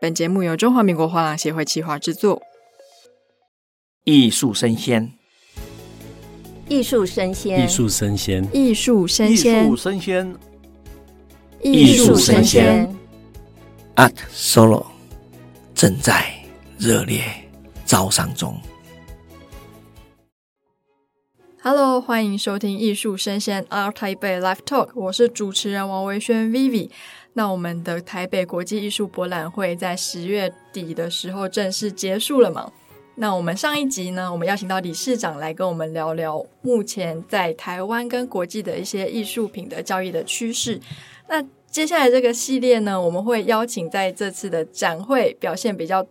本节目由中华民国画廊协会企划制作。艺术生鲜，艺术生鲜，艺术生鲜，艺术生鲜，艺术生鲜，艺术生鲜。Art Solo 正在热烈招商中。Hello，欢迎收听艺术生鲜 Art Taipei Live Talk，我是主持人王维轩 Vivi。那我们的台北国际艺术博览会在十月底的时候正式结束了嘛？那我们上一集呢，我们邀请到理事长来跟我们聊聊目前在台湾跟国际的一些艺术品的交易的趋势。那接下来这个系列呢，我们会邀请在这次的展会表现比较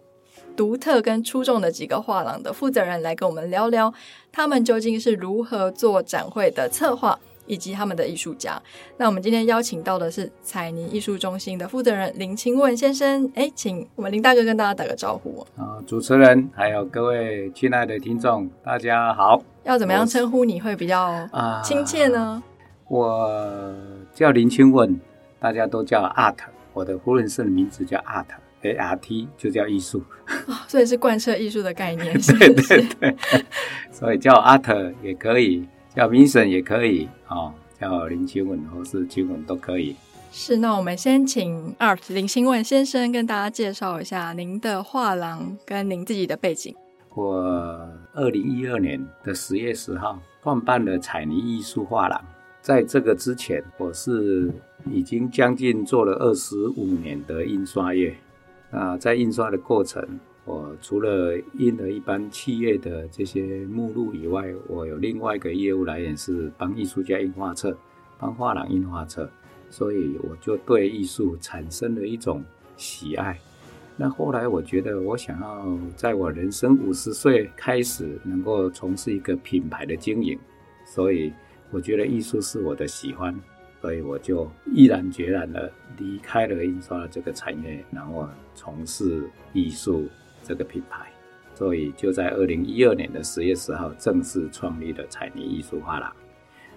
独特跟出众的几个画廊的负责人来跟我们聊聊，他们究竟是如何做展会的策划。以及他们的艺术家。那我们今天邀请到的是彩泥艺术中心的负责人林清问先生。哎，请我们林大哥跟大家打个招呼。啊，主持人还有各位亲爱的听众，大家好。要怎么样称呼你会比较亲切呢？我，我叫林清问，大家都叫 Art。我的夫人是的名字叫 Art，A R T 就叫艺术。哦，所以是贯彻艺术的概念，是是对对对。所以叫阿特也可以。叫明神也可以啊、哦，叫林清文或是清文都可以。是，那我们先请 Art 林清文先生跟大家介绍一下您的画廊跟您自己的背景。我二零一二年的十月十号创办了彩泥艺术画廊，在这个之前，我是已经将近做了二十五年的印刷业。那在印刷的过程。我除了印了一般企业的这些目录以外，我有另外一个业务来源是帮艺术家印画册，帮画廊印画册，所以我就对艺术产生了一种喜爱。那后来我觉得我想要在我人生五十岁开始能够从事一个品牌的经营，所以我觉得艺术是我的喜欢，所以我就毅然决然的离开了印刷这个产业，然后从事艺术。这个品牌，所以就在二零一二年的十月十号正式创立了彩泥艺术画廊。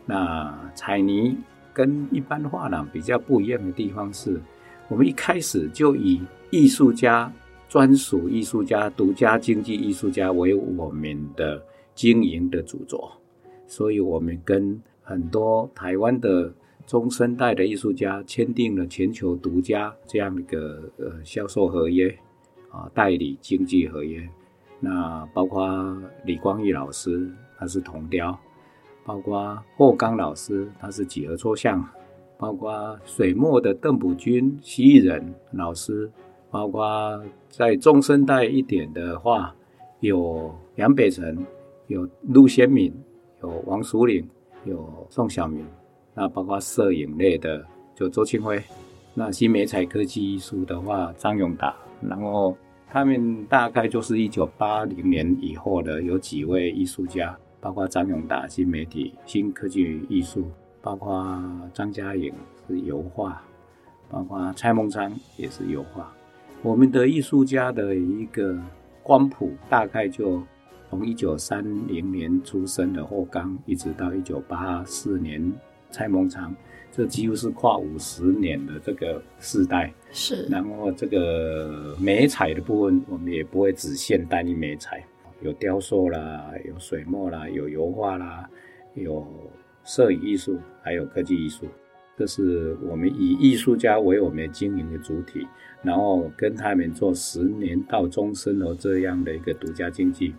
那彩泥跟一般画廊比较不一样的地方是，我们一开始就以艺术家、专属艺术家、独家经纪艺术家为我们的经营的主轴，所以我们跟很多台湾的中生代的艺术家签订了全球独家这样一个呃销售合约。啊，代理经纪合约，那包括李光裕老师，他是铜雕；包括霍刚老师，他是几何抽象；包括水墨的邓普君、蜥蜴人老师；包括在中生代一点的话，有杨北辰，有陆先敏，有王淑玲，有宋晓明；那包括摄影类的，就周庆辉；那新媒材科技艺术的话，张永达。然后他们大概就是一九八零年以后的有几位艺术家，包括张永达新媒体、新科技艺术，包括张嘉颖是油画，包括蔡孟昌也是油画。我们的艺术家的一个光谱大概就从一九三零年出生的霍刚，一直到一九八四年蔡孟昌。这几乎是跨五十年的这个世代，是。然后这个美彩的部分，我们也不会只限单一美彩，有雕塑啦，有水墨啦，有油画啦，有摄影艺术，还有科技艺术。这是我们以艺术家为我们经营的主体，然后跟他们做十年到终身的这样的一个独家经纪。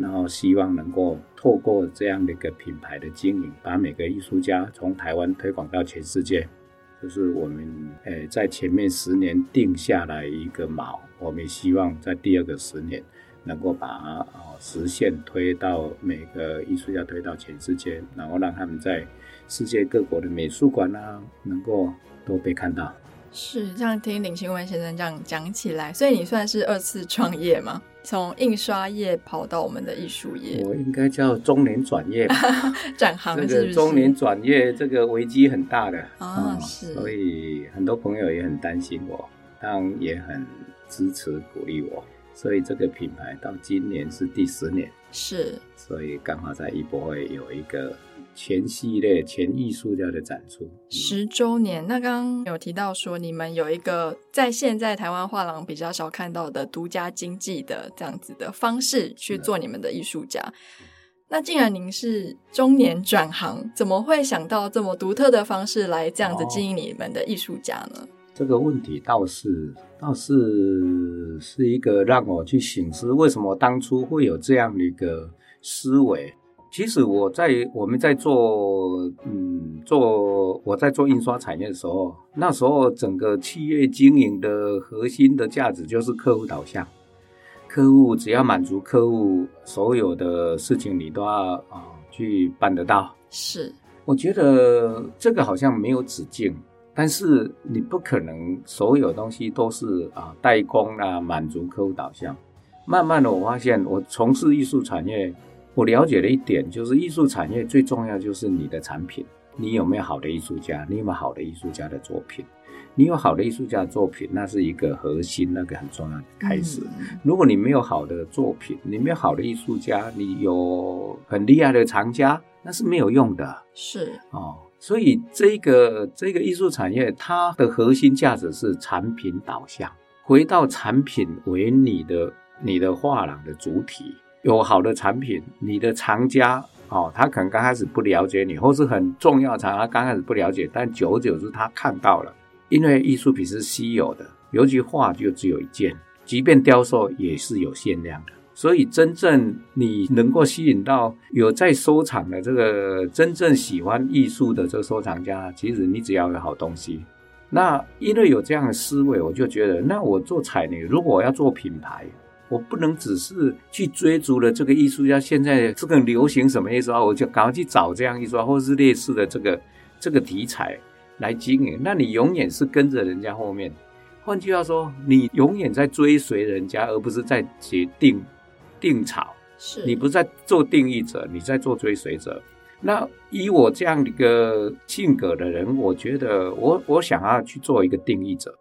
然后希望能够透过这样的一个品牌的经营，把每个艺术家从台湾推广到全世界，就是我们诶在前面十年定下来一个锚，我们希望在第二个十年能够把它实现推到每个艺术家推到全世界，然后让他们在世界各国的美术馆啊，能够都被看到。是这样，听林清文先生这样讲起来，所以你算是二次创业吗？从印刷业跑到我们的艺术业，我应该叫中年转业吧，转行是不是？这个中年转业，这个危机很大的啊、嗯，是，所以很多朋友也很担心我，当然也很支持鼓励我，所以这个品牌到今年是第十年，是，所以刚好在艺博会有一个全系列全艺术家的展出。十周年，那刚刚有提到说你们有一个在现在台湾画廊比较少看到的独家经济的这样子的方式去做你们的艺术家。那既然您是中年转行，怎么会想到这么独特的方式来这样子经营你们的艺术家呢？这个问题倒是倒是是一个让我去省思，为什么当初会有这样的一个思维。其实我在我们在做嗯做我在做印刷产业的时候，那时候整个企业经营的核心的价值就是客户导向。客户只要满足客户所有的事情，你都要啊、呃、去办得到。是，我觉得这个好像没有止境，但是你不可能所有东西都是啊代工啊满足客户导向。慢慢的，我发现我从事艺术产业，我了解了一点，就是艺术产业最重要就是你的产品，你有没有好的艺术家，你有没有好的艺术家的作品。你有好的艺术家的作品，那是一个核心，那个很重要的开始。嗯、如果你没有好的作品，你没有好的艺术家，你有很厉害的藏家，那是没有用的。是哦，所以这个这个艺术产业，它的核心价值是产品导向，回到产品为你的你的画廊的主体。有好的产品，你的藏家哦，他可能刚开始不了解你，或是很重要的藏家刚开始不了解，但久而久之他看到了。因为艺术品是稀有的，尤其画就只有一件，即便雕塑也是有限量的。所以，真正你能够吸引到有在收藏的这个真正喜欢艺术的这个收藏家，其实你只要有好东西。那因为有这样的思维，我就觉得，那我做彩泥，如果我要做品牌，我不能只是去追逐了这个艺术家现在这个流行什么艺术啊，我就赶快去找这样一说，或是类似的这个这个题材。来经营，那你永远是跟着人家后面。换句话说，你永远在追随人家，而不是在决定定潮。是你不是在做定义者，你在做追随者。那以我这样的一个性格的人，我觉得我我想要去做一个定义者。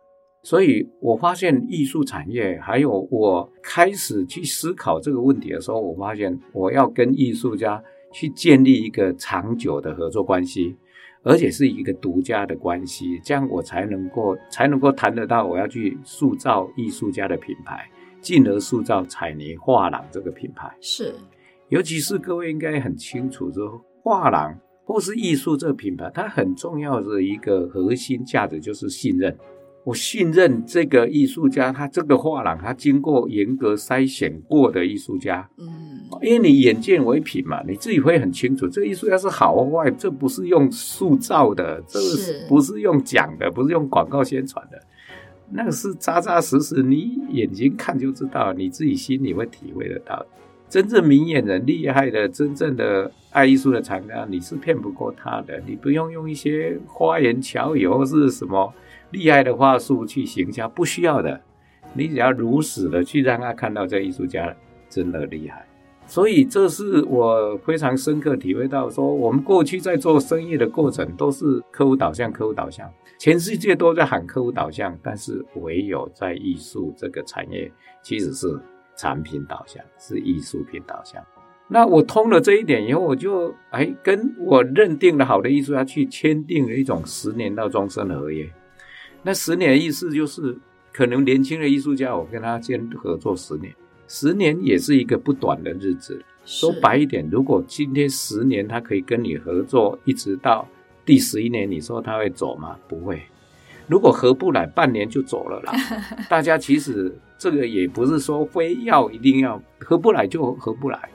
所以我发现艺术产业，还有我开始去思考这个问题的时候，我发现我要跟艺术家去建立一个长久的合作关系。而且是一个独家的关系，这样我才能够才能够谈得到我要去塑造艺术家的品牌，进而塑造彩泥画廊这个品牌。是，尤其是各位应该很清楚，说画廊或是艺术这个品牌，它很重要的一个核心价值就是信任。我信任这个艺术家，他这个画廊，他经过严格筛选过的艺术家，嗯，因为你眼见为凭嘛，你自己会很清楚，这个艺术家是好或坏，这不是用塑造的，这个不是用讲的，不是用广告宣传的，那个是扎扎实实，你眼睛看就知道，你自己心里会体会得到。真正明眼人、厉害的、真正的爱艺术的藏家，你是骗不过他的，你不用用一些花言巧语或是什么。厉害的话术去行销不需要的，你只要如实的去让他看到这艺术家真的厉害。所以这是我非常深刻体会到，说我们过去在做生意的过程都是客户导向，客户导向，全世界都在喊客户导向，但是唯有在艺术这个产业其实是产品导向，是艺术品导向。那我通了这一点以后，我就哎跟我认定的好的艺术家去签订了一种十年到终身的合约。那十年的意思就是，可能年轻的艺术家，我跟他先合作十年，十年也是一个不短的日子。说白一点，如果今天十年他可以跟你合作，一直到第十一年，你说他会走吗？不会。如果合不来，半年就走了啦。大家其实这个也不是说非要一定要合不来就合不来。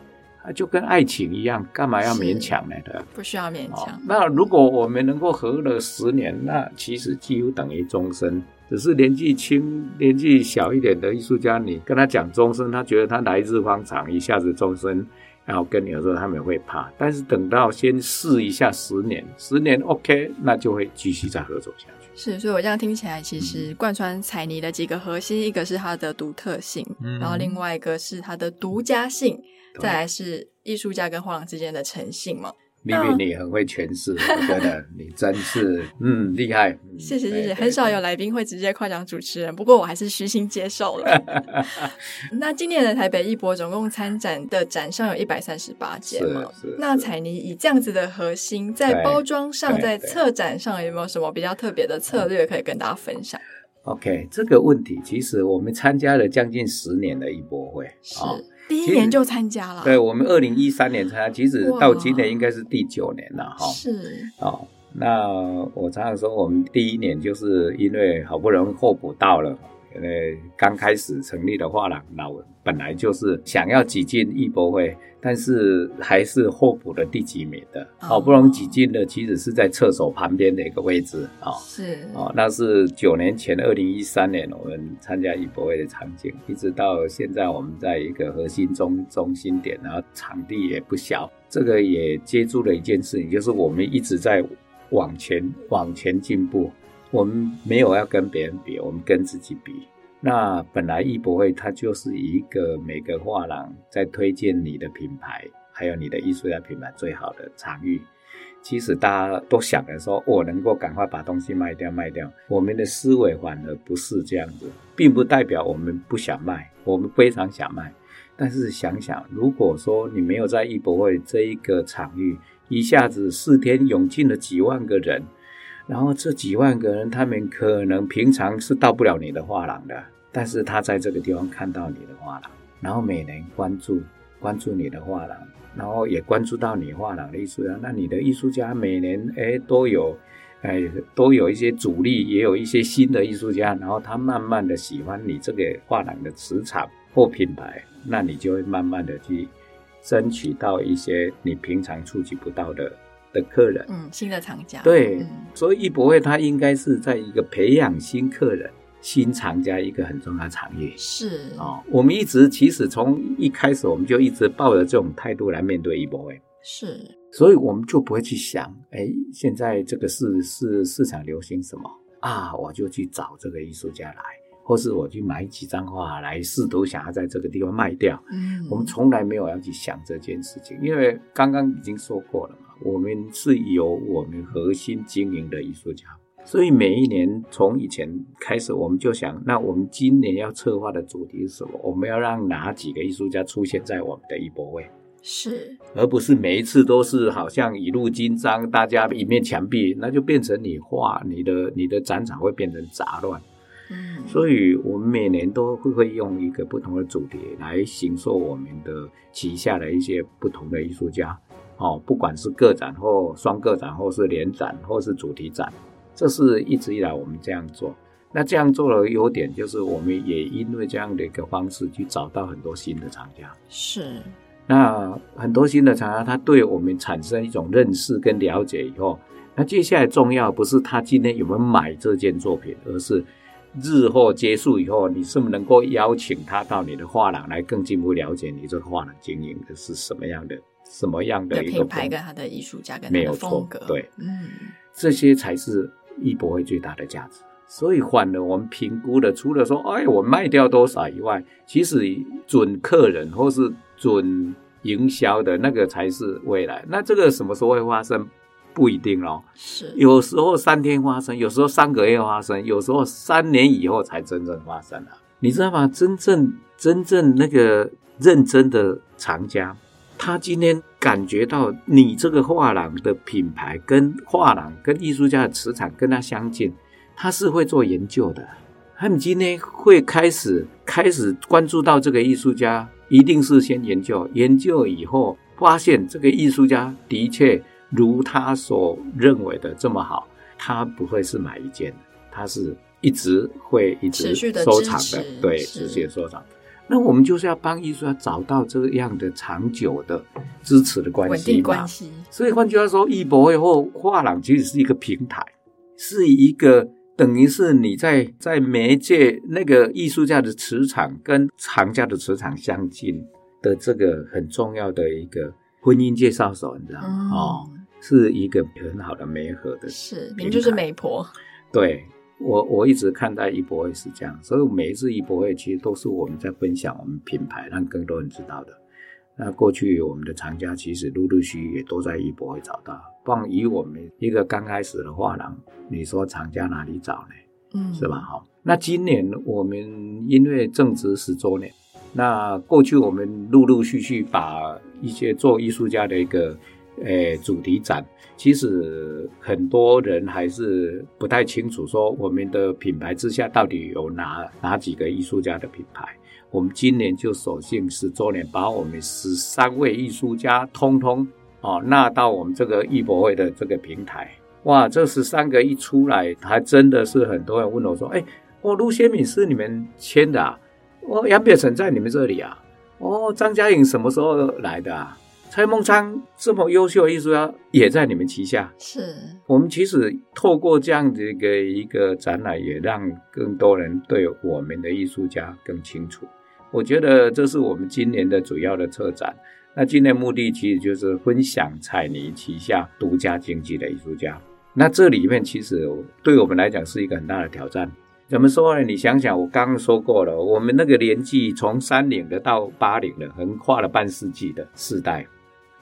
啊，就跟爱情一样，干嘛要勉强呢？对，不需要勉强。哦，那如果我们能够合了十年，那其实几乎等于终身。只是年纪轻、年纪小一点的艺术家，你跟他讲终身，他觉得他来日方长，一下子终身，然后跟你说他们会怕。但是等到先试一下十年，十年 OK，那就会继续再合作下去。是，所以我这样听起来，其实贯穿彩泥的几个核心，一个是它的独特性，嗯，然后另外一个是它的独家性。再来是艺术家跟画廊之间的诚信嘛？明明你很会诠释，我觉得 你真是嗯厉害。谢谢谢谢，很少有来宾会直接夸奖主持人，不过我还是虚心接受了。那今年的台北艺博总共参展的展上有一百三十八件嘛？那彩妮以这样子的核心，在包装上，在策展上有没有什么比较特别的策略可以跟大家分享？OK，这个问题其实我们参加了将近十年的艺博会，是、哦、第一年就参加了。对，我们二零一三年参加，其实到今年应该是第九年了哈。是哦，那我常常说，我们第一年就是因为好不容易候补到了。因为刚开始成立的画廊，老本来就是想要挤进艺博会，但是还是候补的第几名的，好不容易挤进的，其实是在厕所旁边的一个位置啊。是哦，那是九年前，二零一三年我们参加艺博会的场景，一直到现在，我们在一个核心中中心点，然后场地也不小，这个也接住了一件事情，就是我们一直在往前往前进步。我们没有要跟别人比，我们跟自己比。那本来艺博会它就是一个每个画廊在推荐你的品牌，还有你的艺术家品牌最好的场域。其实大家都想着说，我能够赶快把东西卖掉卖掉。我们的思维反而不是这样子，并不代表我们不想卖，我们非常想卖。但是想想，如果说你没有在艺博会这一个场域，一下子四天涌进了几万个人。然后这几万个人，他们可能平常是到不了你的画廊的，但是他在这个地方看到你的画廊，然后每年关注关注你的画廊，然后也关注到你画廊的艺术家。那你的艺术家每年哎都有，哎都有一些主力，也有一些新的艺术家，然后他慢慢的喜欢你这个画廊的磁场或品牌，那你就会慢慢的去争取到一些你平常触及不到的。的客人，嗯，新的厂家，对，嗯、所以艺博会它应该是在一个培养新客人、新藏家一个很重要的场域。是哦，我们一直其实从一开始我们就一直抱着这种态度来面对艺博会。是，所以我们就不会去想，哎，现在这个市市市场流行什么啊，我就去找这个艺术家来，或是我去买几张画来试图想要在这个地方卖掉。嗯，我们从来没有要去想这件事情，因为刚刚已经说过了嘛。我们是由我们核心经营的艺术家，所以每一年从以前开始，我们就想，那我们今年要策划的主题是什么？我们要让哪几个艺术家出现在我们的艺博会？是，而不是每一次都是好像一路金章，大家一面墙壁，那就变成你画你的你的展场会变成杂乱。嗯，所以我们每年都会会用一个不同的主题来形塑我们的旗下的一些不同的艺术家。哦，不管是个展或双个展，或是联展，或是主题展，这是一直以来我们这样做。那这样做的优点就是，我们也因为这样的一个方式去找到很多新的厂家。是。那很多新的厂家，他对我们产生一种认识跟了解以后，那接下来重要不是他今天有没有买这件作品，而是日后结束以后，你是不是能够邀请他到你的画廊来更进一步了解你这个画廊经营的是什么样的。什么样的一个品牌跟他的艺术家跟他的风格，对，嗯，这些才是艺博会最大的价值。所以，换了我们评估的，除了说，哎，我卖掉多少以外，其实准客人或是准营销的那个才是未来。那这个什么时候会发生，不一定哦。是，有时候三天发生，有时候三个月发生，有时候三年以后才真正发生了。你知道吗？真正真正那个认真的藏家。他今天感觉到你这个画廊的品牌跟画廊跟艺术家的磁场跟他相近，他是会做研究的。他们今天会开始开始关注到这个艺术家，一定是先研究，研究以后发现这个艺术家的确如他所认为的这么好，他不会是买一件，他是一直会一直收藏的，的对，持续收藏。那我们就是要帮艺术家找到这样的长久的支持的关系嘛，稳定关系。所以换句话说，艺博会或画廊其实是一个平台，是一个等于是你在在媒介那个艺术家的磁场跟藏家的磁场相近的这个很重要的一个婚姻介绍所，你知道吗？嗯、哦，是一个很好的媒合的，是，您就是媒婆，对。我我一直看待艺博会是这样，所以每一次艺博会其实都是我们在分享我们品牌，让更多人知道的。那过去我们的藏家其实陆陆续续也都在艺博会找到。光以我们一个刚开始的画廊，你说藏家哪里找呢？嗯，是吧？好，那今年我们因为正值十周年，那过去我们陆陆续续把一些做艺术家的一个诶主题展，其实很多人还是不太清楚，说我们的品牌之下到底有哪哪几个艺术家的品牌。我们今年就索性十周年，把我们十三位艺术家通通哦纳到我们这个艺博会的这个平台。哇，这十三个一出来，还真的是很多人问我说：“哎，哦，陆先敏是你们签的啊？哦，杨别成在你们这里啊？哦，张嘉颖什么时候来的啊？蔡孟昌这么优秀的艺术家也在你们旗下。”是我们其实透过这样的一个一个展览，也让更多人对我们的艺术家更清楚。我觉得这是我们今年的主要的策展。那今年目的其实就是分享彩泥旗下独家经济的艺术家。那这里面其实对我们来讲是一个很大的挑战。怎么说呢？你想想，我刚刚说过了，我们那个年纪从三零的到八零的，横跨了半世纪的世代。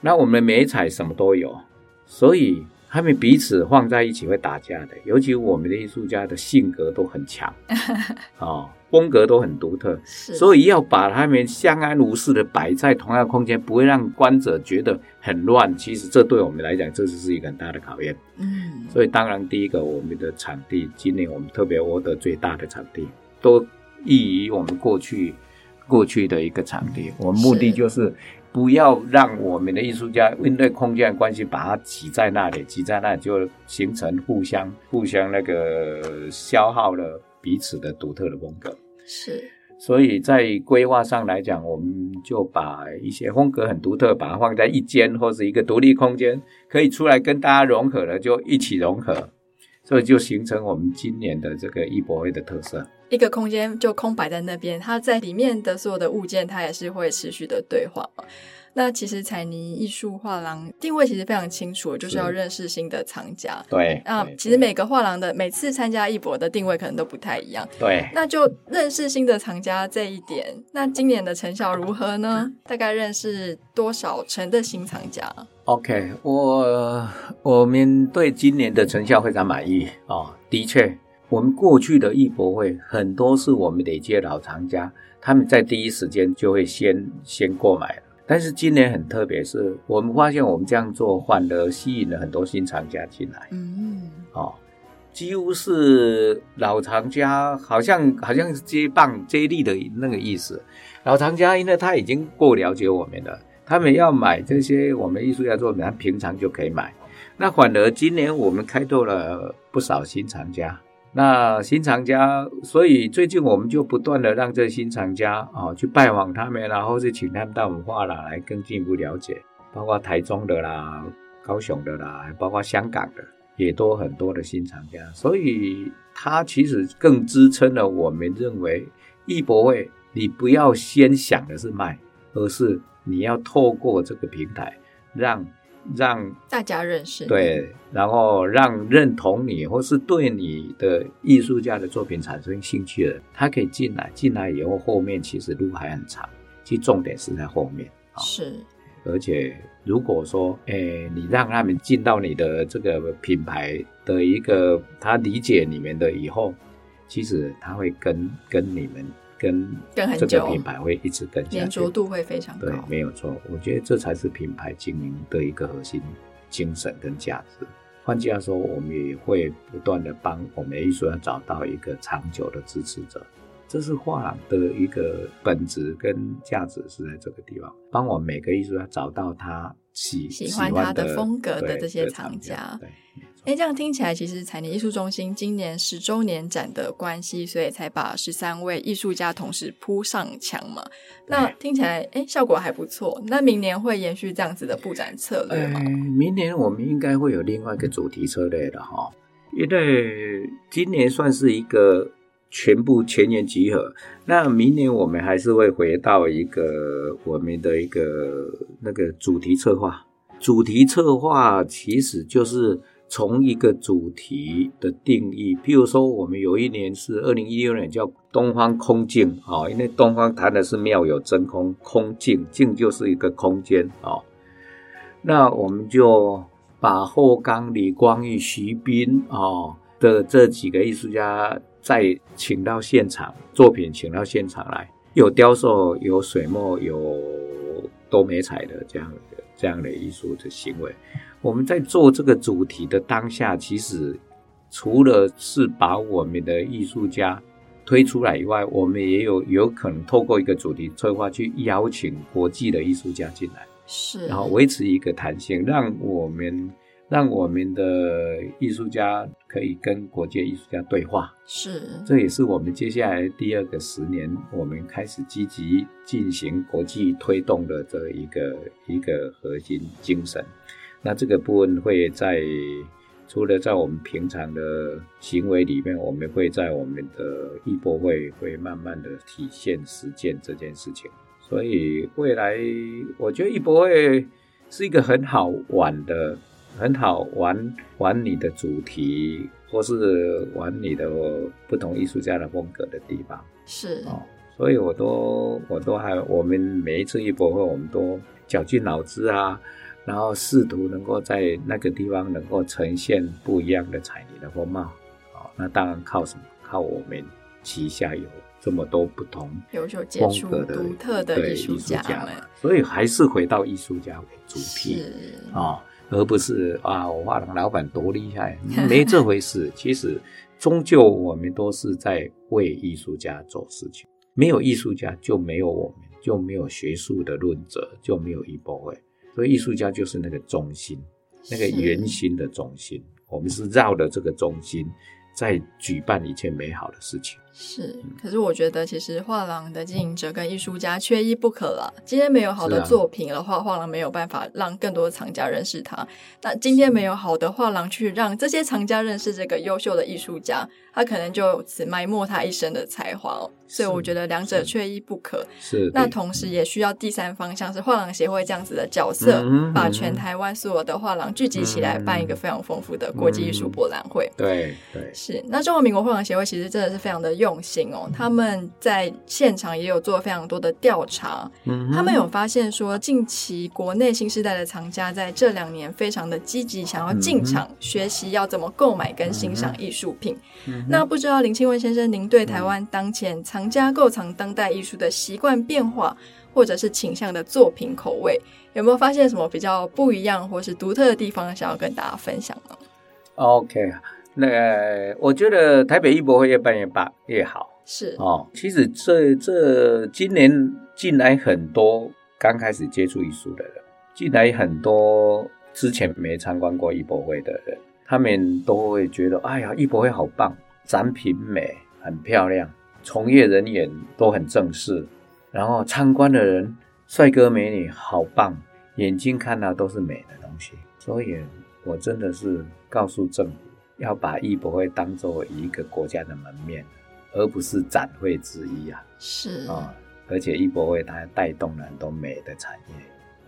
那我们媒彩什么都有，所以他们彼此放在一起会打架的。尤其我们的艺术家的性格都很强 哦。风格都很独特，所以要把他们相安无事的摆在同样空间，不会让观者觉得很乱。其实这对我们来讲，这就是一个很大的考验。嗯，所以当然第一个，我们的场地，今年我们特别 order 最大的场地，都异于我们过去过去的一个场地。我们目的就是不要让我们的艺术家因为空间的关系，把它挤在那里，挤在那里就形成互相互相那个消耗了彼此的独特的风格。是，所以在规划上来讲，我们就把一些风格很独特，把它放在一间或是一个独立空间，可以出来跟大家融合了，就一起融合，所以就形成我们今年的这个艺博会的特色。一个空间就空摆在那边，它在里面的所有的物件，它也是会持续的对话。那其实彩泥艺术画廊定位其实非常清楚，就是要认识新的藏家。对，那，其实每个画廊的每次参加艺博的定位可能都不太一样。对，那就认识新的藏家这一点，那今年的成效如何呢？大概认识多少成的新藏家？OK，我我们对今年的成效非常满意哦。的确，我们过去的艺博会很多是我们的一些老藏家，他们在第一时间就会先先购买了。但是今年很特别，是我们发现我们这样做反而吸引了很多新藏家进来。嗯，哦，几乎是老藏家，好像好像是接棒接力的那个意思。老藏家因为他已经够了解我们了，他们要买这些我们艺术家作品，他平常就可以买。那反而今年我们开拓了不少新藏家。那新藏家，所以最近我们就不断的让这新藏家啊、哦、去拜访他们，然后是请他们到我们画廊来更进一步了解，包括台中的啦、高雄的啦，还包括香港的，也都很多的新藏家。所以他其实更支撑了我们认为，艺博会你不要先想的是卖，而是你要透过这个平台让。让大家认识对，然后让认同你或是对你的艺术家的作品产生兴趣的人，他可以进来。进来以后，后面其实路还很长，其实重点是在后面。是，而且如果说，诶，你让他们进到你的这个品牌的一个，他理解你们的以后，其实他会跟跟你们。跟这个品牌会一直跟下去，黏着度会非常高。对，没有错。我觉得这才是品牌经营的一个核心精神跟价值。换句话说，我们也会不断的帮我们的艺术家找到一个长久的支持者。这是画廊的一个本质跟价值是在这个地方，帮我们每个艺术家找到他喜喜欢他的风格的这些藏家。对。哎，这样听起来，其实采妮艺术中心今年十周年展的关系，所以才把十三位艺术家同时铺上墙嘛。那听起来，哎，效果还不错。那明年会延续这样子的布展策略吗？明年我们应该会有另外一个主题策略的哈，因为今年算是一个全部全员集合。那明年我们还是会回到一个我们的一个那个主题策划。主题策划其实就是。从一个主题的定义，譬如说，我们有一年是二零一六年叫东方空镜啊，因为东方谈的是妙有真空，空镜镜就是一个空间啊。那我们就把后冈、李光裕、徐斌啊的这几个艺术家再请到现场，作品请到现场来，有雕塑，有水墨，有多媒彩的这样的这样的艺术的行为。我们在做这个主题的当下，其实除了是把我们的艺术家推出来以外，我们也有有可能透过一个主题策划去邀请国际的艺术家进来。是，然后维持一个弹性，让我们让我们的艺术家可以跟国际艺术家对话。是，这也是我们接下来第二个十年，我们开始积极进行国际推动的这一个一个核心精神。那这个部分会在除了在我们平常的行为里面，我们会在我们的艺博会会慢慢的体现实践这件事情。所以未来，我觉得艺博会是一个很好玩的、很好玩玩你的主题，或是玩你的不同艺术家的风格的地方。是哦，所以我都我都还，我们每一次艺博会，我们都绞尽脑汁啊，然后试图能够在那个地方能够呈现不一样的彩泥的风貌。哦，那当然靠什么？靠我们旗下有。这么多不同优秀、杰出、独特的艺术家们，所以还是回到艺术家为主题啊、哦，而不是啊，我画廊老板多厉害，没这回事。其实，终究我们都是在为艺术家做事情。没有艺术家，就没有我们，就没有学术的论者，就没有艺博会。所以，艺术家就是那个中心，那个圆心的中心。我们是绕着这个中心，在举办一切美好的事情。是，可是我觉得其实画廊的经营者跟艺术家缺一不可了。今天没有好的作品的话，画廊没有办法让更多的藏家认识他。那今天没有好的画廊去让这些藏家认识这个优秀的艺术家，他可能就此埋没他一生的才华哦。所以我觉得两者缺一不可。是，那同时也需要第三方，像是画廊协会这样子的角色，把全台湾所有的画廊聚集起来，办一个非常丰富的国际艺术博览会。对对，是。那中华民国画廊协会其实真的是非常的用心哦，他们在现场也有做非常多的调查，嗯、他们有发现说，近期国内新时代的藏家在这两年非常的积极，想要进场学习要怎么购买跟欣赏艺术品。嗯、那不知道林清文先生，您对台湾当前藏家购藏当代艺术的习惯变化，或者是倾向的作品口味，有没有发现什么比较不一样或是独特的地方，想要跟大家分享呢？OK。那个，我觉得台北艺博会越办越棒越好。是哦，其实这这今年进来很多刚开始接触艺术的人，进来很多之前没参观过艺博会的人，他们都会觉得，哎呀，艺博会好棒，展品美，很漂亮，从业人员都很正式，然后参观的人帅哥美女好棒，眼睛看到都是美的东西，所以我真的是告诉政府。要把艺博会当做一个国家的门面，而不是展会之一啊！是啊、哦，而且艺博会它带动了很多美的产业，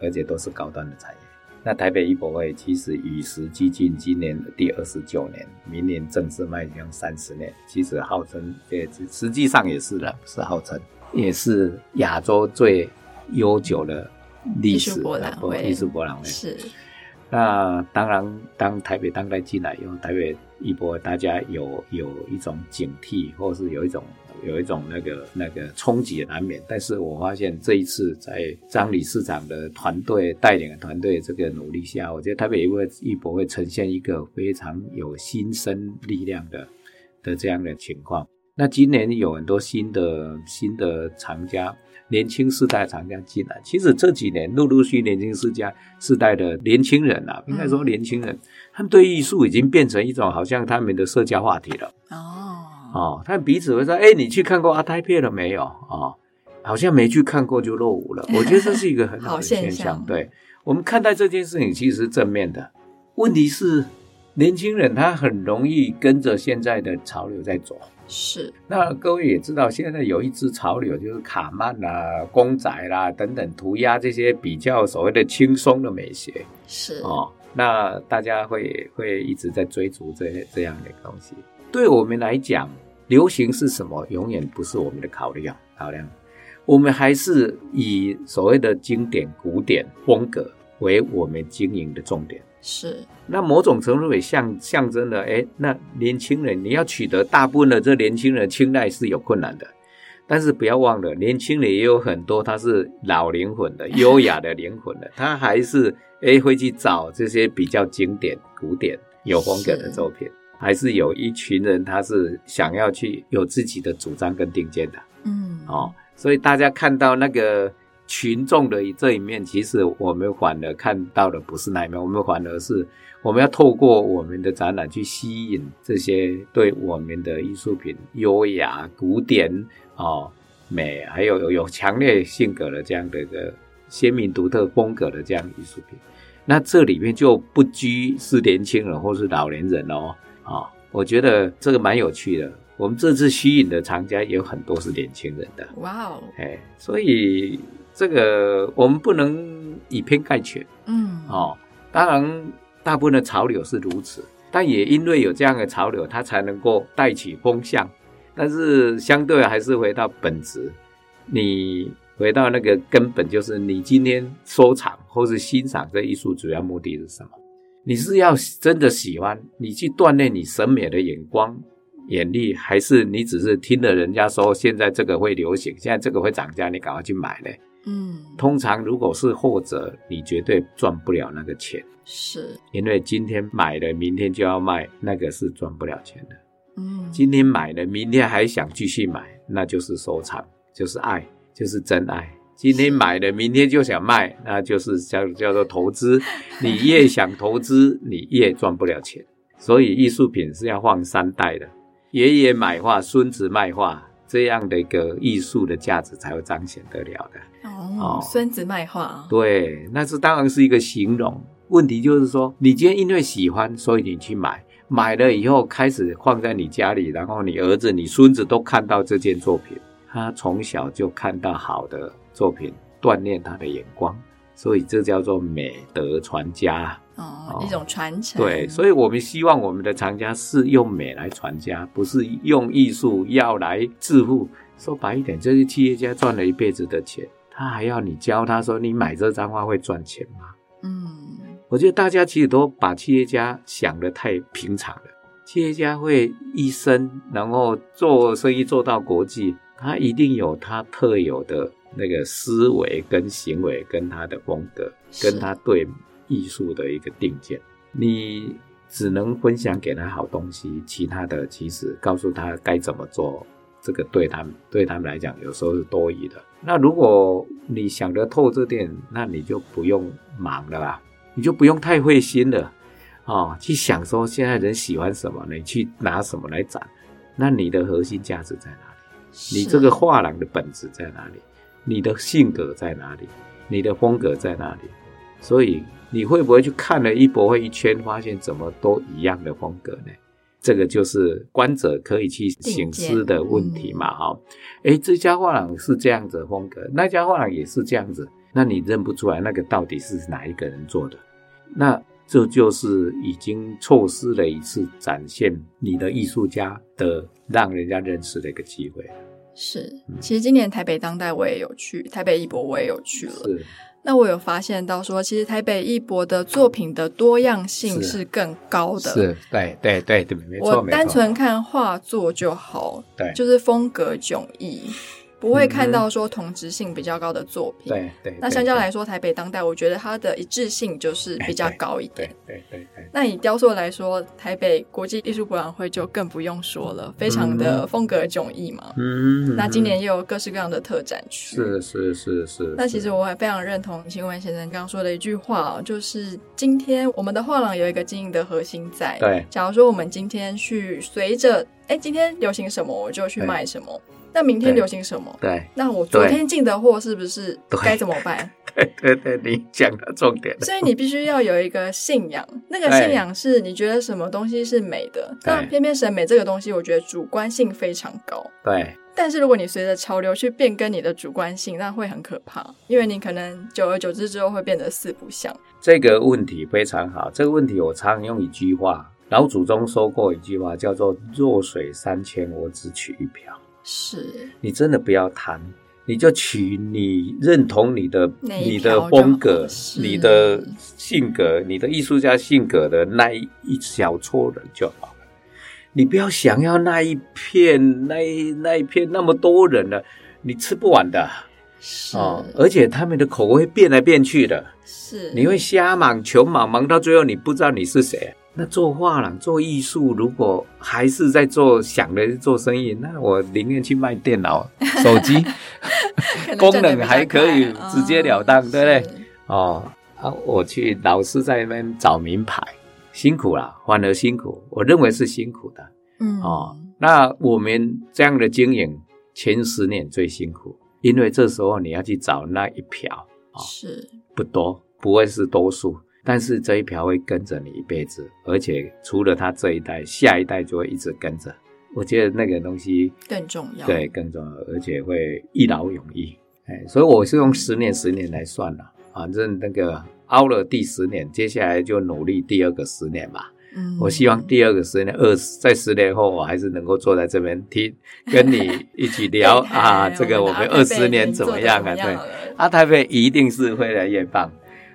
而且都是高端的产业。那台北艺博会其实与时俱进，今年第二十九年，明年正式迈向三十年。其实号称，也实际上也是的，不是号称，也是亚洲最悠久的历史博览会。艺术博览会是。那当然，当台北当代进来以后，台北一博大家有有一种警惕，或是有一种有一种那个那个冲击也难免。但是我发现这一次在张理事长的团队带领的团队这个努力下，我觉得台北一博一博会呈现一个非常有新生力量的的这样的情况。那今年有很多新的新的藏家。年轻世代藏家进来，其实这几年陆陆续续年轻世家世代的年轻人啊，应该说年轻人，嗯、他们对艺术已经变成一种好像他们的社交话题了。哦哦，他们彼此会说：“哎，你去看过阿泰片了没有？”哦，好像没去看过就落伍了。我觉得这是一个很好的现象。现象对，我们看待这件事情，其实是正面的。问题是，年轻人他很容易跟着现在的潮流在走。是，那各位也知道，现在有一支潮流，就是卡曼啦、公仔啦等等涂鸦这些比较所谓的轻松的美学。是哦，那大家会会一直在追逐这这样的东西。对我们来讲，流行是什么，永远不是我们的考量。考量，我们还是以所谓的经典、古典风格为我们经营的重点。是。那某种程度也象象征了，哎，那年轻人你要取得大部分的这年轻人青睐是有困难的。但是不要忘了，年轻人也有很多他是老灵魂的、优雅的灵魂的，他还是哎会去找这些比较经典、古典、有风格的作品。还是有一群人，他是想要去有自己的主张跟定见的，嗯，哦，所以大家看到那个群众的这一面，其实我们反而看到的不是那一面，我们反而是我们要透过我们的展览去吸引这些对我们的艺术品优雅、古典、哦美，还有有有强烈性格的这样的一个鲜明独特风格的这样艺术品，那这里面就不拘是年轻人或是老年人哦。啊、哦，我觉得这个蛮有趣的。我们这次吸引的藏家也有很多是年轻人的。哇哦，哎，所以这个我们不能以偏概全。嗯，哦，当然，大部分的潮流是如此，但也因为有这样的潮流，它才能够带起风向。但是相对还是回到本质，你回到那个根本，就是你今天收藏或是欣赏这艺术主要目的是什么？你是要真的喜欢，你去锻炼你审美的眼光、眼力，还是你只是听了人家说现在这个会流行，现在这个会涨价，你赶快去买嘞？嗯，通常如果是后者，你绝对赚不了那个钱，是因为今天买了，明天就要卖，那个是赚不了钱的。嗯，今天买了，明天还想继续买，那就是收藏，就是爱，就是真爱。今天买了，明天就想卖，那就是叫叫做投资。你越想投资，你越赚不了钱。所以艺术品是要放三代的，爷爷买画，孙子卖画，这样的一个艺术的价值才会彰显得了的。哦，孙子卖画，对，那是当然是一个形容。问题就是说，你今天因为喜欢，所以你去买，买了以后开始放在你家里，然后你儿子、你孙子都看到这件作品，他从小就看到好的。作品锻炼他的眼光，所以这叫做美德传家哦，一种传承。对，所以我们希望我们的藏家是用美来传家，不是用艺术要来致富。说白一点，这些企业家赚了一辈子的钱，他还要你教他说，你买这张画会赚钱吗？嗯，我觉得大家其实都把企业家想得太平常了。企业家会一生，然后做生意做到国际，他一定有他特有的。那个思维跟行为跟他的风格，跟他对艺术的一个定见，你只能分享给他好东西，其他的其实告诉他该怎么做，这个对他们对他们来讲有时候是多余的。那如果你想得透这点，那你就不用忙了啦，你就不用太费心了啊、哦，去想说现在人喜欢什么，你去拿什么来展，那你的核心价值在哪里？你这个画廊的本质在哪里？你的性格在哪里？你的风格在哪里？所以你会不会去看了一博会一圈，发现怎么都一样的风格呢？这个就是观者可以去省思的问题嘛，哈。诶，这家画廊是这样子的风格，那家画廊也是这样子，那你认不出来那个到底是哪一个人做的？那这就是已经错失了一次展现你的艺术家的让人家认识的一个机会。是，其实今年台北当代我也有去，台北艺博我也有去了。是，那我有发现到说，其实台北艺博的作品的多样性是更高的。是，对对对对，没错。我单纯看画作就好，对，就是风格迥异。不会看到说同质性比较高的作品，对对。那相较来说，台北当代我觉得它的一致性就是比较高一点。对对对。那以雕塑来说，台北国际艺术博览会就更不用说了，非常的风格迥异嘛。嗯。那今年也有各式各样的特展区。是是是是。那其实我还非常认同秦文先生刚刚说的一句话，哦就是今天我们的画廊有一个经营的核心在。对。假如说我们今天去随着，哎，今天流行什么，我就去卖什么。那明天流行什么？对，那我昨天进的货是不是该怎么办？对对对，你讲的重点。所以你必须要有一个信仰，那个信仰是你觉得什么东西是美的。那偏偏审美这个东西，我觉得主观性非常高。对，但是如果你随着潮流去变更你的主观性，那会很可怕，因为你可能久而久之之后会变得四不像。这个问题非常好，这个问题我常用一句话，老祖宗说过一句话，叫做“弱水三千，我只取一瓢”。是，你真的不要谈，你就取你认同你的你的风格、你的性格、你的艺术家性格的那一小撮人就好。你不要想要那一片，那一那一片那么多人了，你吃不完的。是哦，而且他们的口味变来变去的。是，你会瞎忙、穷忙，忙到最后你不知道你是谁。那做画廊、做艺术，如果还是在做想着做生意，那我宁愿去卖电脑、手机，功能还可以直截了当，哦、对不对？哦，啊，我去老是在那边找名牌。辛苦了，反而辛苦，我认为是辛苦的。嗯，哦，那我们这样的经营前十年最辛苦，因为这时候你要去找那一瓢，哦、是不多，不会是多数，但是这一瓢会跟着你一辈子，而且除了他这一代，下一代就会一直跟着。我觉得那个东西更重要，对，更重要，而且会一劳永逸。哎，所以我是用十年、十年来算了，反正那个。熬了第十年，接下来就努力第二个十年吧。嗯，我希望第二个十年，二十在十年后，我还是能够坐在这边听，跟你一起聊 啊。这个我们二十年怎么样啊？对，阿泰贝一定是会越来越棒。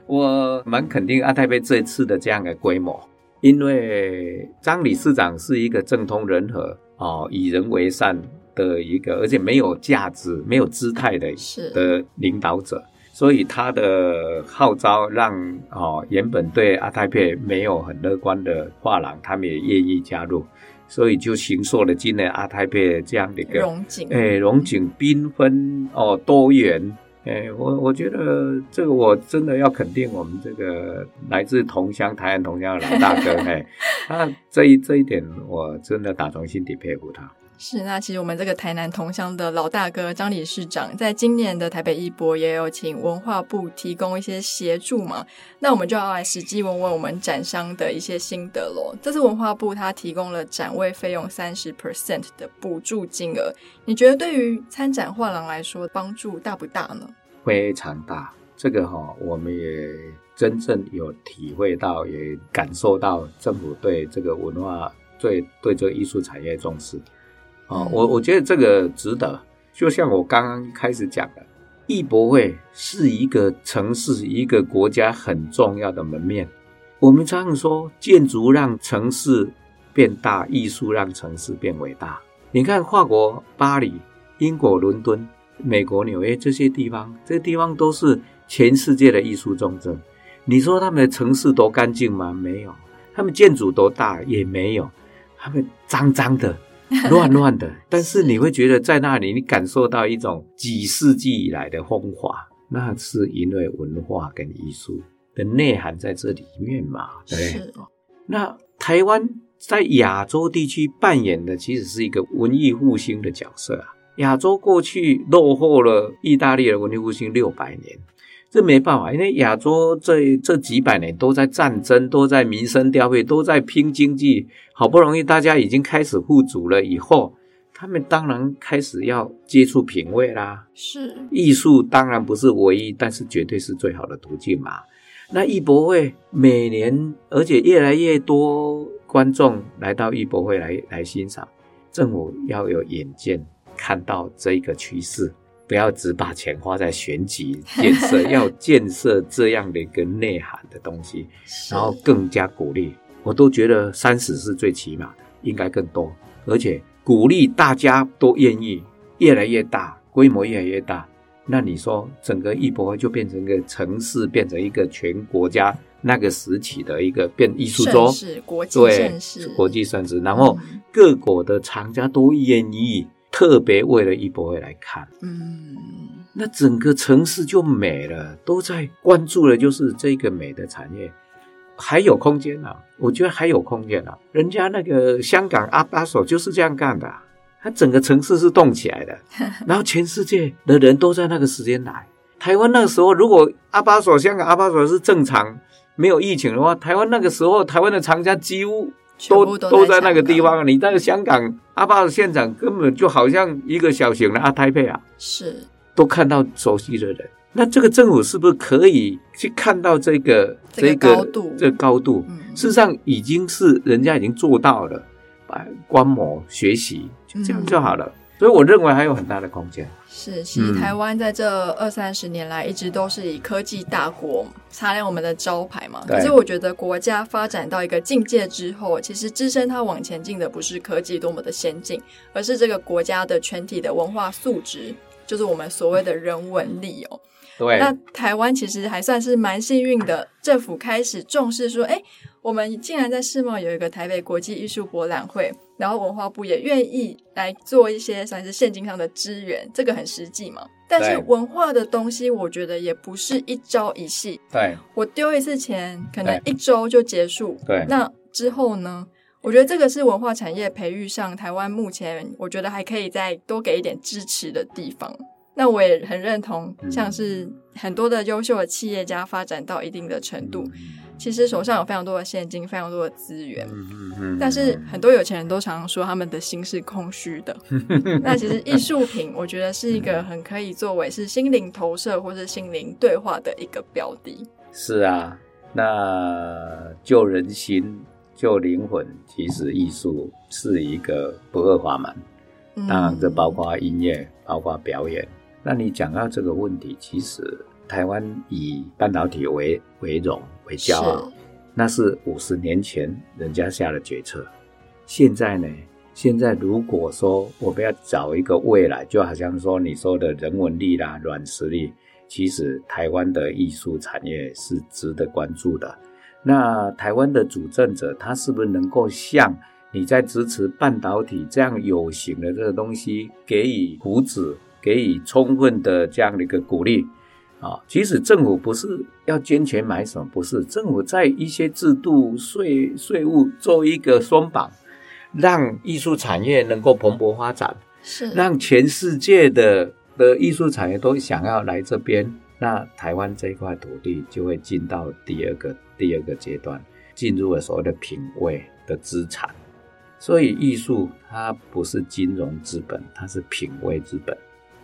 我蛮肯定阿泰佩这次的这样的规模，因为张理事长是一个政通人和哦，以人为善的一个，而且没有价值、没有姿态的的领导者。所以他的号召让哦，原本对阿泰佩没有很乐观的画廊，他们也愿意加入，所以就形塑了今年阿泰佩这样的一个荣景，哎，荣景缤纷哦，多元，哎，我我觉得这个我真的要肯定我们这个来自同乡台湾同乡的老大哥，哎，那这一这一点我真的打从心底佩服他。是，那其实我们这个台南同乡的老大哥张理事长，在今年的台北艺博也有请文化部提供一些协助嘛。那我们就要来实际问问我们展商的一些心得喽。这次文化部他提供了展位费用三十 percent 的补助金额，你觉得对于参展画廊来说帮助大不大呢？非常大，这个哈、哦，我们也真正有体会到，也感受到政府对这个文化、对对这个艺术产业重视。啊、哦，我我觉得这个值得。就像我刚刚开始讲的，艺博会是一个城市、一个国家很重要的门面。我们常常说，建筑让城市变大，艺术让城市变伟大。你看，法国巴黎、英国伦敦、美国纽约这些地方，这些地方都是全世界的艺术重镇。你说他们的城市多干净吗？没有。他们建筑多大？也没有。他们脏脏的。乱乱的，但是你会觉得在那里，你感受到一种几世纪以来的风华，那是因为文化跟艺术的内涵在这里面嘛？对。是。那台湾在亚洲地区扮演的其实是一个文艺复兴的角色啊。亚洲过去落后了意大利的文艺复兴六百年。这没办法，因为亚洲这这几百年都在战争，都在民生凋敝，都在拼经济。好不容易大家已经开始富足了以后，他们当然开始要接触品味啦。是艺术当然不是唯一，但是绝对是最好的途径嘛。那艺博会每年，而且越来越多观众来到艺博会来来欣赏，政府要有远见，看到这一个趋势。不要只把钱花在选举建设，要建设这样的一个内涵的东西，然后更加鼓励。我都觉得三十是最起码的，应该更多，而且鼓励大家都愿意越来越大，规模越来越大。那你说整个艺博会就变成一个城市，变成一个全国家那个时期的一个变艺术周，是国际盛事，对，国际盛事。然后各国的厂家都愿意。特别为了艺博会来看，嗯，那整个城市就美了，都在关注的就是这个美的产业，还有空间啊，我觉得还有空间啊。人家那个香港阿巴索就是这样干的，它整个城市是动起来的，然后全世界的人都在那个时间来。台湾那个时候，如果阿巴索香港阿巴索是正常没有疫情的话，台湾那个时候台湾的厂家几乎都都都在那个地方。你在香港阿爸的现场根本就好像一个小型的阿泰佩啊，是都看到熟悉的人。那这个政府是不是可以去看到这个这个高度？这个高度，事实上已经是人家已经做到了，把观摩学习就这样就好了。嗯所以我认为还有很大的空间。是，其实台湾在这二三十年来一直都是以科技大国擦亮我们的招牌嘛。可是我觉得国家发展到一个境界之后，其实支撑它往前进的不是科技多么的先进，而是这个国家的全体的文化素质，就是我们所谓的人文力哦。对。那台湾其实还算是蛮幸运的，政府开始重视说，哎，我们竟然在世贸有一个台北国际艺术博览会。然后文化部也愿意来做一些算是现金上的支援，这个很实际嘛。但是文化的东西，我觉得也不是一朝一夕。对，我丢一次钱，可能一周就结束。对，那之后呢？我觉得这个是文化产业培育上台湾目前我觉得还可以再多给一点支持的地方。那我也很认同，像是很多的优秀的企业家发展到一定的程度。其实手上有非常多的现金，非常多的资源，但是很多有钱人都常常说他们的心是空虚的。那其实艺术品，我觉得是一个很可以作为是心灵投射或是心灵对话的一个标的。是啊，那救人心、救灵魂，其实艺术是一个不二法门。当然，这包括音乐，包括表演。那你讲到这个问题，其实。台湾以半导体为为荣为骄傲，那是五十年前人家下的决策。现在呢？现在如果说我们要找一个未来，就好像说你说的人文力啦、软实力，其实台湾的艺术产业是值得关注的。那台湾的主政者，他是不是能够像你在支持半导体这样有形的这个东西，给予扶持，给予充分的这样的一个鼓励？啊，其实政府不是要捐钱买什么，不是政府在一些制度、税税务做一个松绑，让艺术产业能够蓬勃发展，是让全世界的的艺术产业都想要来这边，那台湾这块土地就会进到第二个第二个阶段，进入了所谓的品味的资产。所以艺术它不是金融资本，它是品味资本。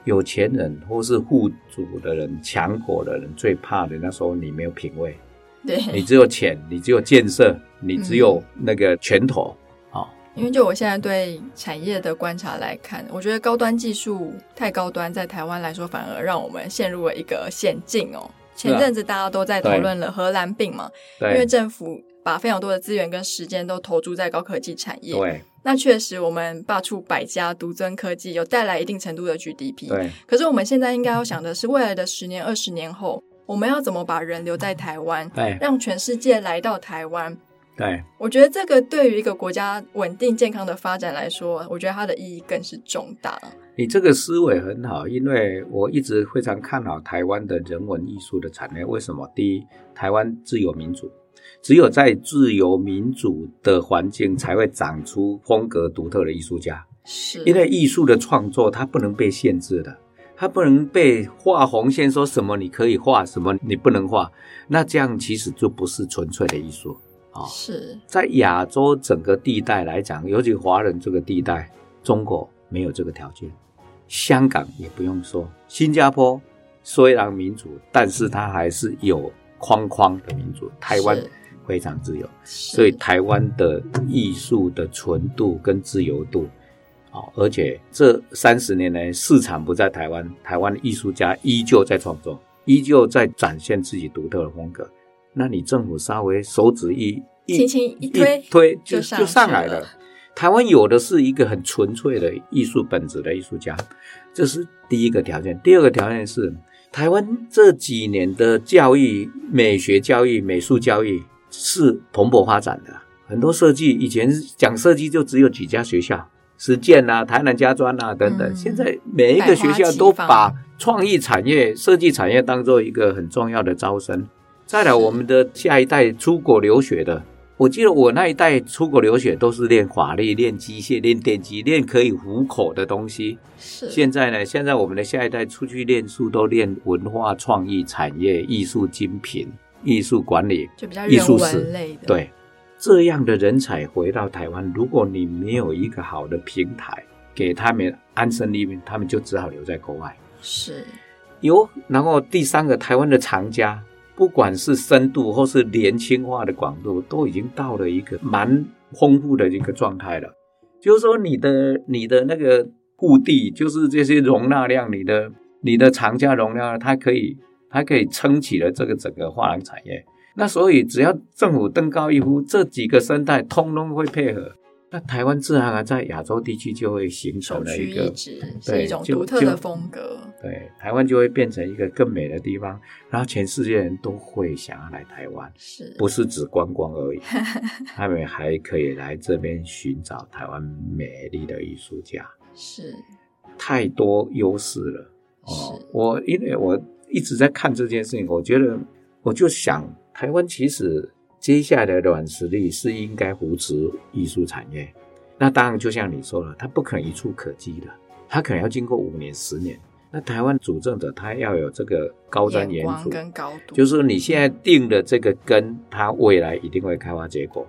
有钱人或是富足的人、强国的人最怕的，那时候你没有品味，对，你只有钱，你只有建设，你只有那个拳头，啊、因为就我现在对产业的观察来看，我觉得高端技术太高端，在台湾来说反而让我们陷入了一个险境哦。前阵子大家都在讨论了荷兰病嘛，对。因为政府把非常多的资源跟时间都投注在高科技产业，对。那确实，我们罢黜百家，独尊科技，有带来一定程度的 GDP。对。可是我们现在应该要想的是，未来的十年、二十年后，我们要怎么把人留在台湾？对。让全世界来到台湾。对。我觉得这个对于一个国家稳定健康的发展来说，我觉得它的意义更是重大。你这个思维很好，因为我一直非常看好台湾的人文艺术的产业。为什么？第一，台湾自由民主。只有在自由民主的环境，才会长出风格独特的艺术家。是，因为艺术的创作，它不能被限制的，它不能被画红线，说什么你可以画，什么你不能画。那这样其实就不是纯粹的艺术啊。哦、是在亚洲整个地带来讲，尤其华人这个地带，中国没有这个条件，香港也不用说，新加坡虽然民主，但是它还是有框框的民主。台湾。非常自由，所以台湾的艺术的纯度跟自由度，好，而且这三十年来市场不在台湾，台湾的艺术家依旧在创作，依旧在展现自己独特的风格。那你政府稍微手指一一轻轻一推，一推就就上来了。台湾有的是一个很纯粹的艺术本质的艺术家，这是第一个条件。第二个条件是台湾这几年的教育、美学教育、美术教育。是蓬勃发展的，很多设计以前讲设计就只有几家学校，实践啊、台南家专啊等等。嗯、现在每一个学校都把创意产业、设计产业当做一个很重要的招生。再来，我们的下一代出国留学的，我记得我那一代出国留学都是练法律、练机械、练电机、练可以糊口的东西。是。现在呢？现在我们的下一代出去练书都练文化创意产业、艺术精品。艺术管理，就比较艺术类的。对，这样的人才回到台湾，如果你没有一个好的平台给他们安身立命，他们就只好留在国外。是，有。然后第三个，台湾的藏家，不管是深度或是年轻化的广度，都已经到了一个蛮丰富的一个状态了。就是说，你的你的那个故地，就是这些容纳量，你的你的藏家容量，它可以它可以撑起了这个整个画廊产业。那所以，只要政府登高一呼，这几个生态通通会配合，那台湾自然而然在亚洲地区就会形成了一个，是一种独特的风格。对，台湾就会变成一个更美的地方，然后全世界人都会想要来台湾，是不是只观光而已？他们还可以来这边寻找台湾美丽的艺术家，是太多优势了。哦，我因为我一直在看这件事情，我觉得我就想。台湾其实接下来的软实力是应该扶持艺术产业，那当然就像你说了，它不可能一触可及的，它可能要经过五年、十年。那台湾主政者他要有这个高瞻远瞩跟高度，就是你现在定的这个根，它未来一定会开花结果。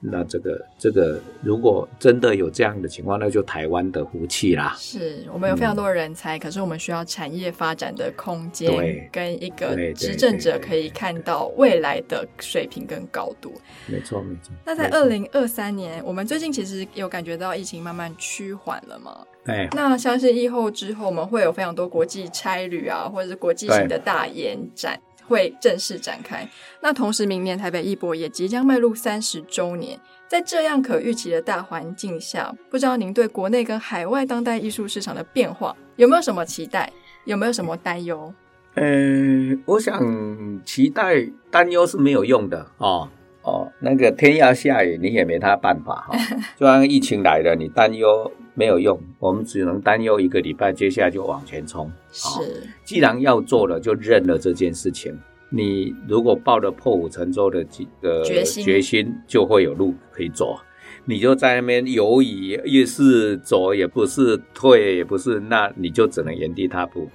那这个这个，如果真的有这样的情况，那就台湾的福气啦。是我们有非常多的人才，嗯，可是我们需要产业发展的空间，跟一个执政者可以看到未来的水平跟高度。没错，没错。那在二零二三年，我们最近其实有感觉到疫情慢慢趋缓了吗？对。那相信疫后之后，我们会有非常多国际差旅啊，或者是国际性的大演展。会正式展开。那同时，明年台北艺博也即将迈入三十周年。在这样可预期的大环境下，不知道您对国内跟海外当代艺术市场的变化有没有什么期待？有没有什么担忧？嗯、呃，我想期待、担忧是没有用的哦 哦。那个天要下雨，你也没他办法哈、哦。就像疫情来了，你担忧。没有用，我们只能担忧一个礼拜，接下来就往前冲。是，既然要做了，就认了这件事情。你如果抱着破釜沉舟的几个决心，决心就会有路可以走。你就在那边犹豫，越是走，也不是退，也不是，那你就只能原地踏步。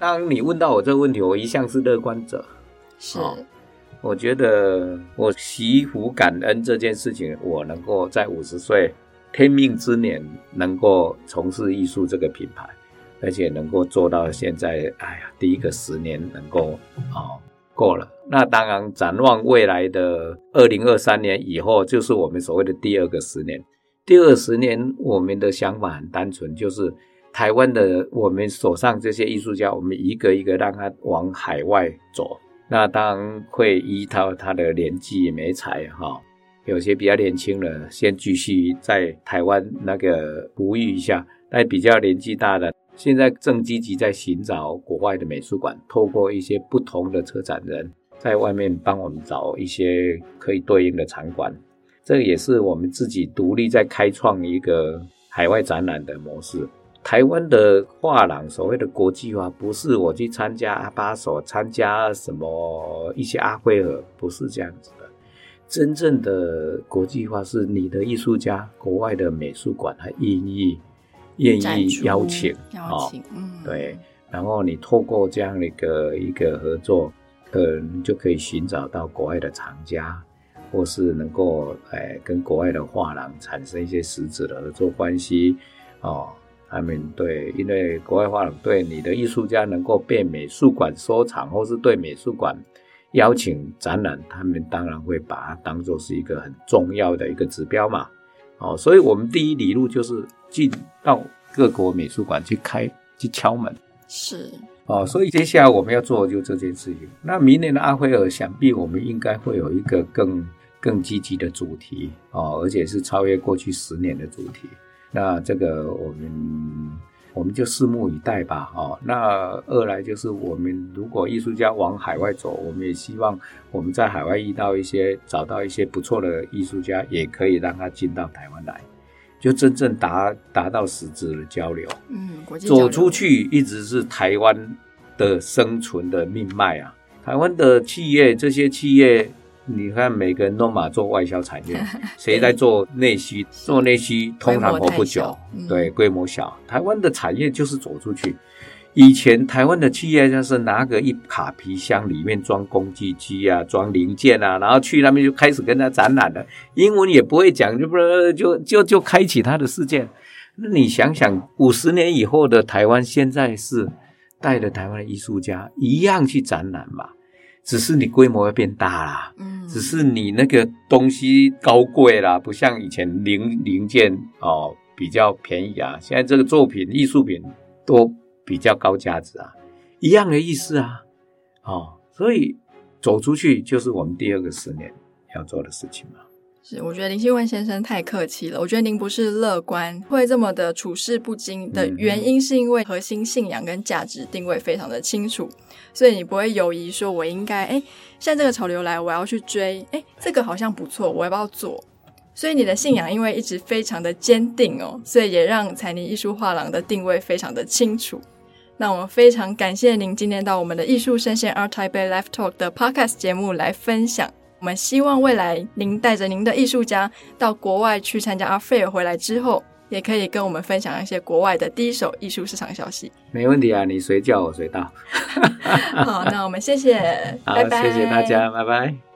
当你问到我这个问题，我一向是乐观者。是，我觉得我惜福感恩这件事情，我能够在五十岁。天命之年能够从事艺术这个品牌，而且能够做到现在，哎呀，第一个十年能够哦过了。那当然，展望未来的二零二三年以后，就是我们所谓的第二个十年。第二十年，我们的想法很单纯，就是台湾的我们手上这些艺术家，我们一个一个让他往海外走。那当然会依靠他的年纪、媒材哈。有些比较年轻的，先继续在台湾那个哺育一下；但比较年纪大的，现在正积极在寻找国外的美术馆，透过一些不同的车展人，在外面帮我们找一些可以对应的场馆。这也是我们自己独立在开创一个海外展览的模式。台湾的画廊所谓的国际化，不是我去参加阿巴索、参加什么一些阿辉尔，不是这样子。真正的国际化是你的艺术家，国外的美术馆还愿意愿意邀请，邀请，嗯，对，然后你透过这样的一个一个合作，呃，你就可以寻找到国外的藏家，或是能够哎跟国外的画廊产生一些实质的合作关系哦。他们对，因为国外画廊对你的艺术家能够被美术馆收藏，或是对美术馆。邀请展览，他们当然会把它当做是一个很重要的一个指标嘛。哦，所以我们第一里路就是进到各国美术馆去开去敲门。是哦，所以接下来我们要做的就这件事情。那明年的阿辉尔，想必我们应该会有一个更更积极的主题哦，而且是超越过去十年的主题。那这个我们。我们就拭目以待吧，哦，那二来就是我们如果艺术家往海外走，我们也希望我们在海外遇到一些找到一些不错的艺术家，也可以让他进到台湾来，就真正达达到实质的交流。嗯，国际走出去一直是台湾的生存的命脉啊，台湾的企业这些企业。你看，每个人都嘛做外销产业，谁在做内需？做内需通常活不久，对，规模小。台湾的产业就是走出去，以前台湾的企业家是拿个一卡皮箱，里面装工具机啊，装零件啊，然后去那边就开始跟他展览了，英文也不会讲，就不就就就开启他的世界。那你想想，五十年以后的台湾，现在是带着台湾的艺术家一样去展览嘛？只是你规模要变大啦，嗯，只是你那个东西高贵啦，不像以前零零件哦比较便宜啊，现在这个作品艺术品都比较高价值啊，一样的意思啊，哦，所以走出去就是我们第二个十年要做的事情嘛。是，我觉得林希文先生太客气了。我觉得您不是乐观，会这么的处事不惊的原因，是因为核心信仰跟价值定位非常的清楚，所以你不会犹疑说，我应该哎，现在这个潮流来，我要去追，哎，这个好像不错，我要不要做？所以你的信仰因为一直非常的坚定哦，所以也让彩泥艺术画廊的定位非常的清楚。那我们非常感谢您今天到我们的艺术声线 ART TAIPEI Live Talk 的 Podcast 节目来分享。我们希望未来您带着您的艺术家到国外去参加 Art Fair 回来之后，也可以跟我们分享一些国外的第一手艺术市场消息。没问题啊，你随叫我随到。好，那我们谢谢，拜拜，谢谢大家，拜拜。